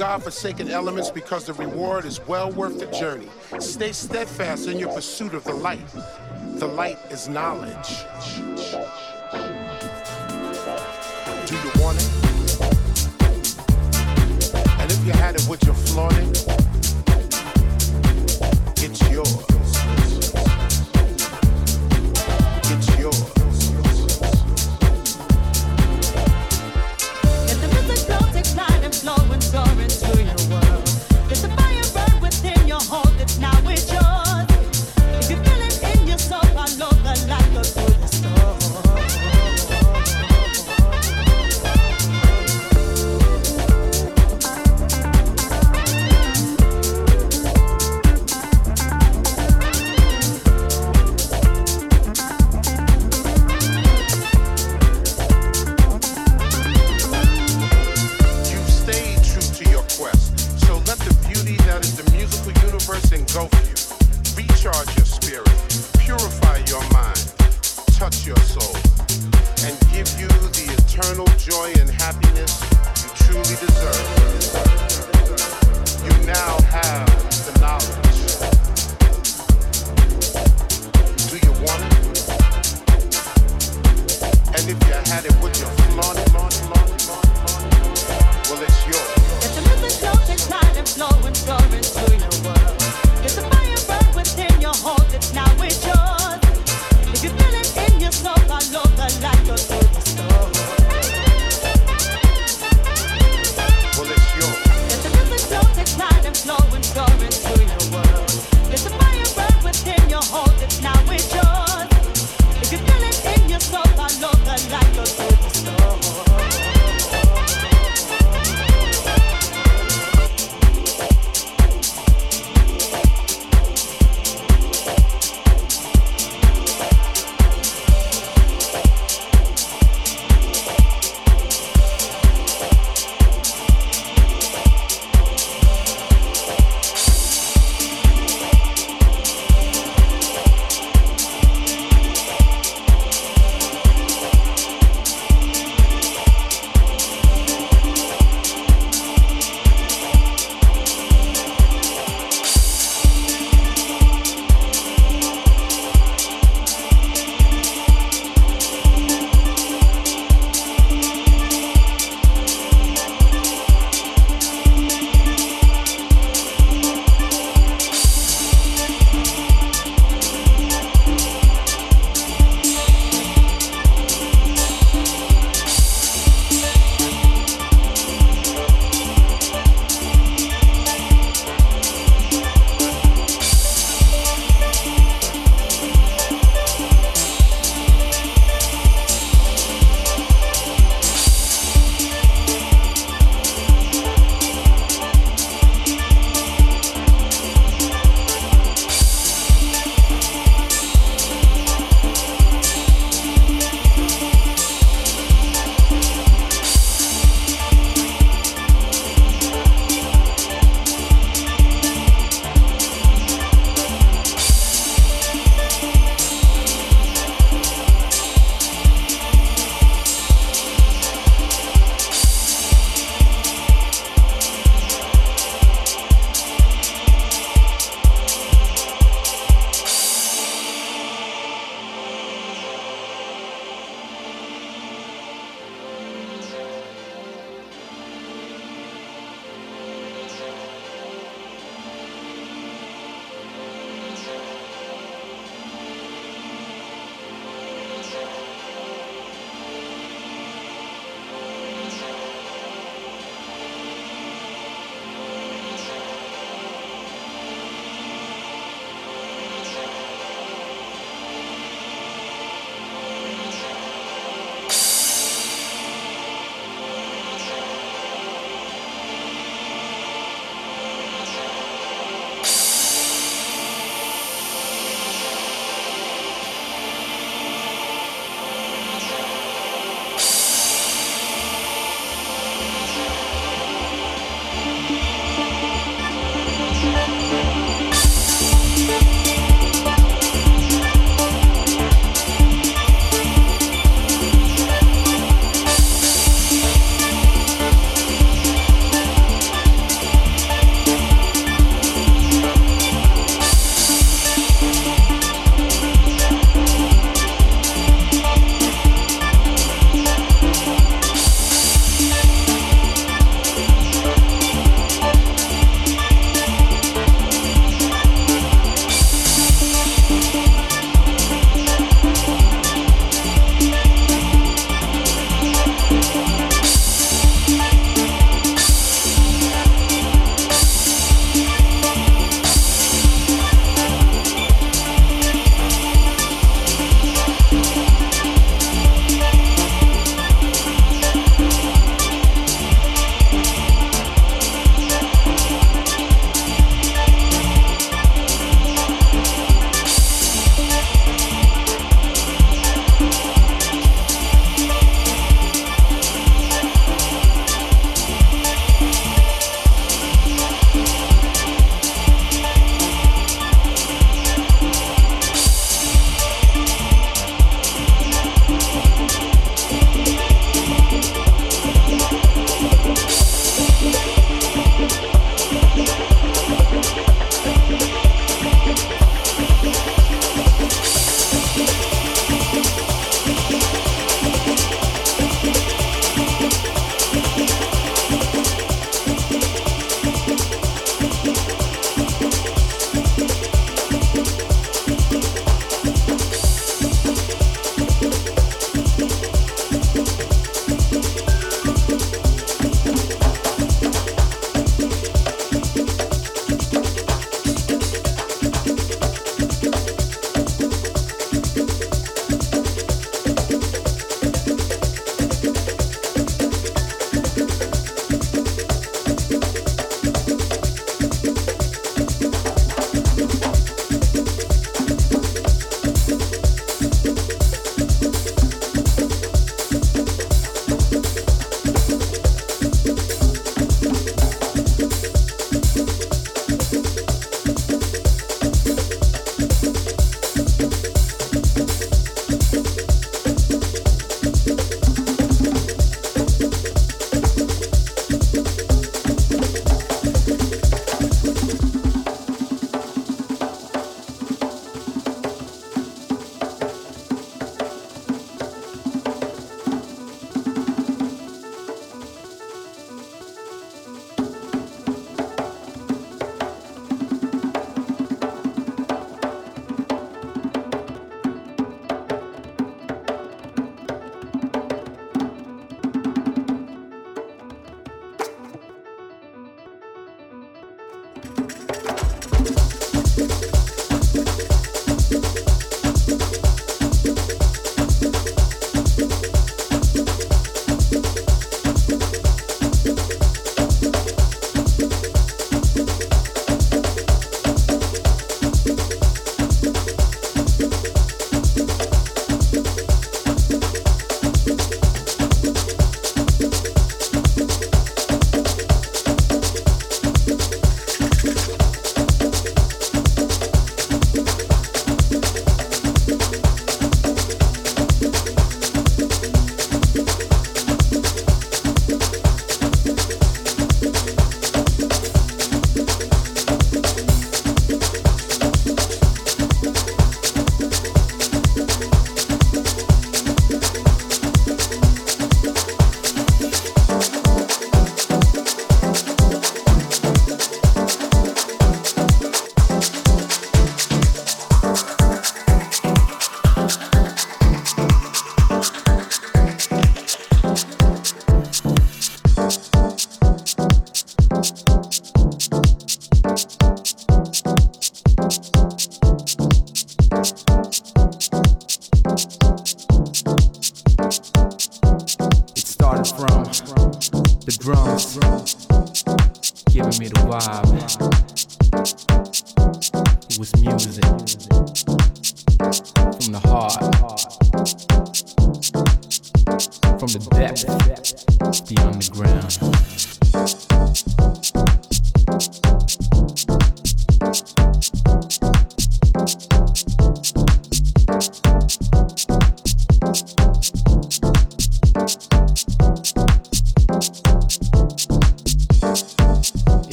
God-forsaken elements because the reward is well worth the journey. Stay steadfast in your pursuit of the light. The light is knowledge. deserve.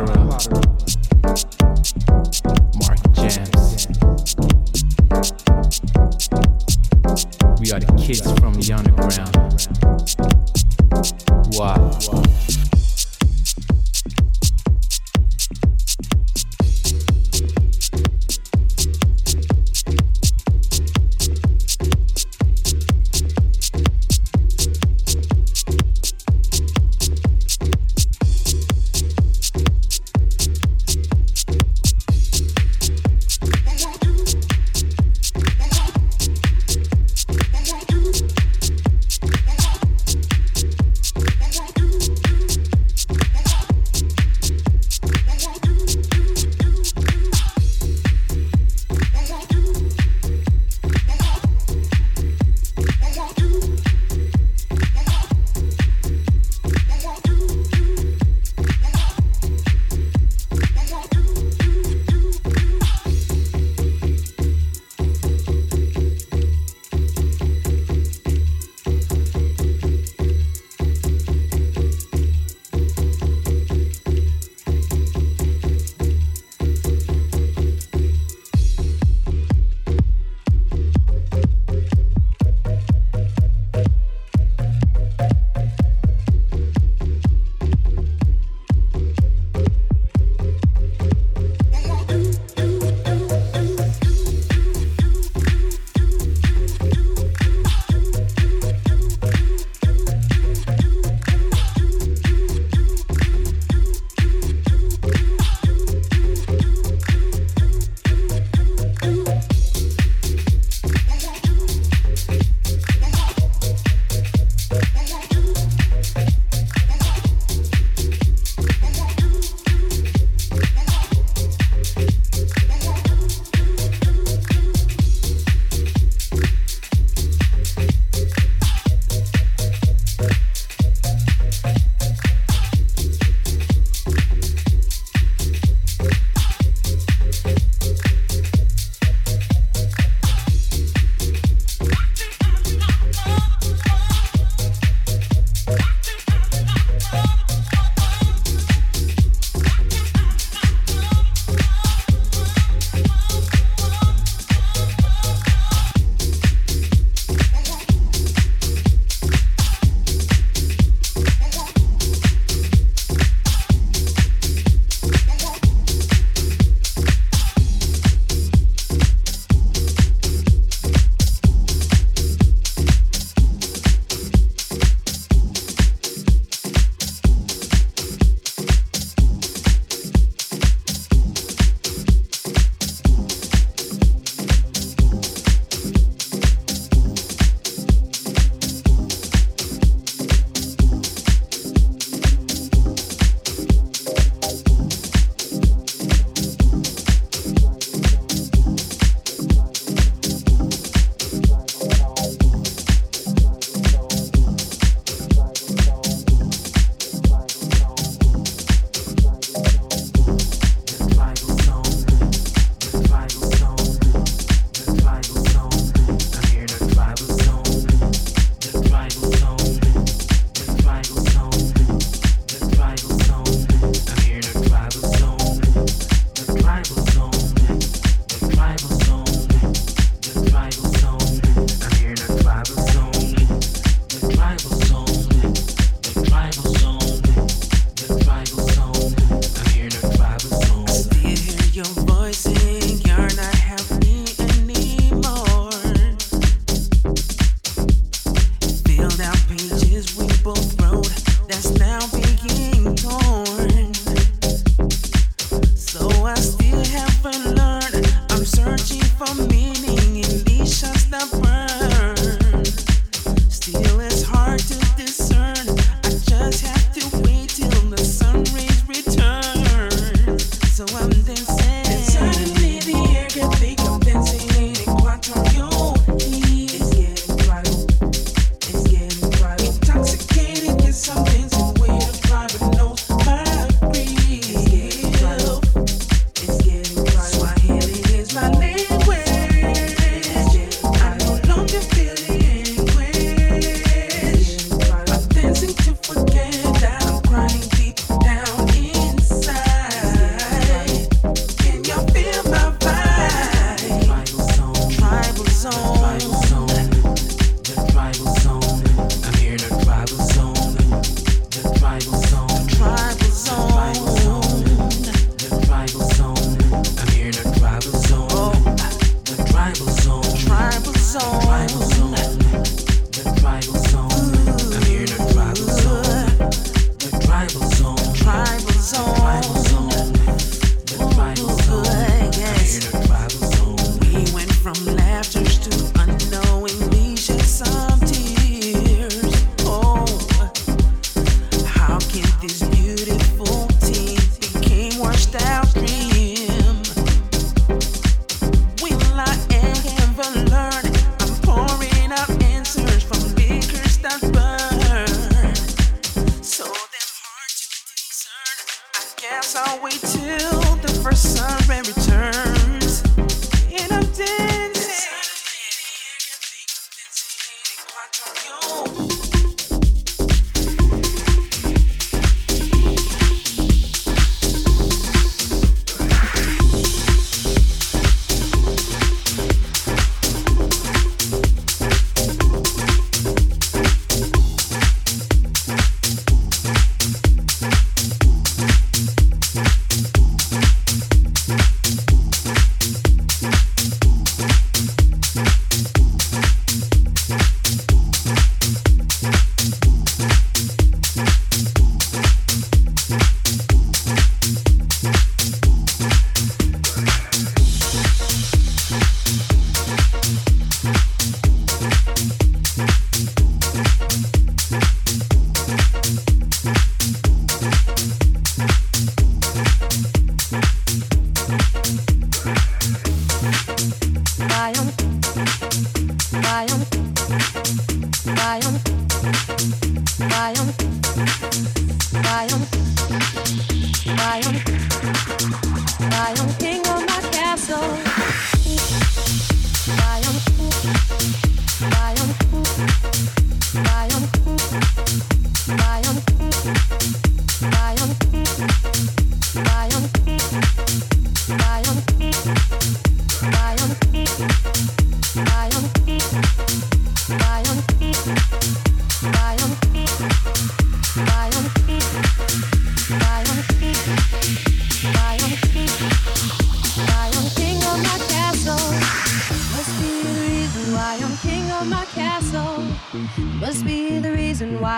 Mark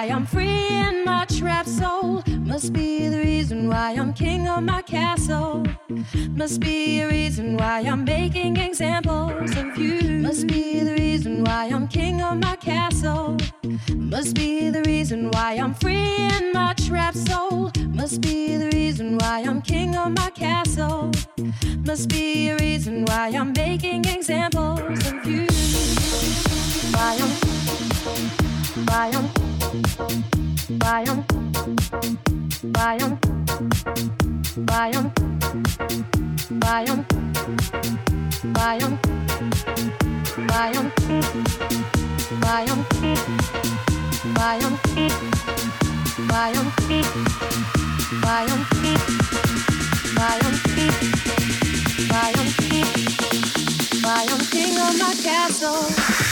why I'm free in my trap soul. Must be the reason why I'm king of my castle. Must be a reason why I'm making examples of you. Must be the reason why I'm king of my castle. Must be the reason why I'm free in my trap soul. Must be the reason why I'm king of my castle. Must be a reason why I'm making examples of you. Why I'm, why I'm, I'm, why I'm, why I'm, why I'm, why I'm, why I'm, why I'm king of my castle.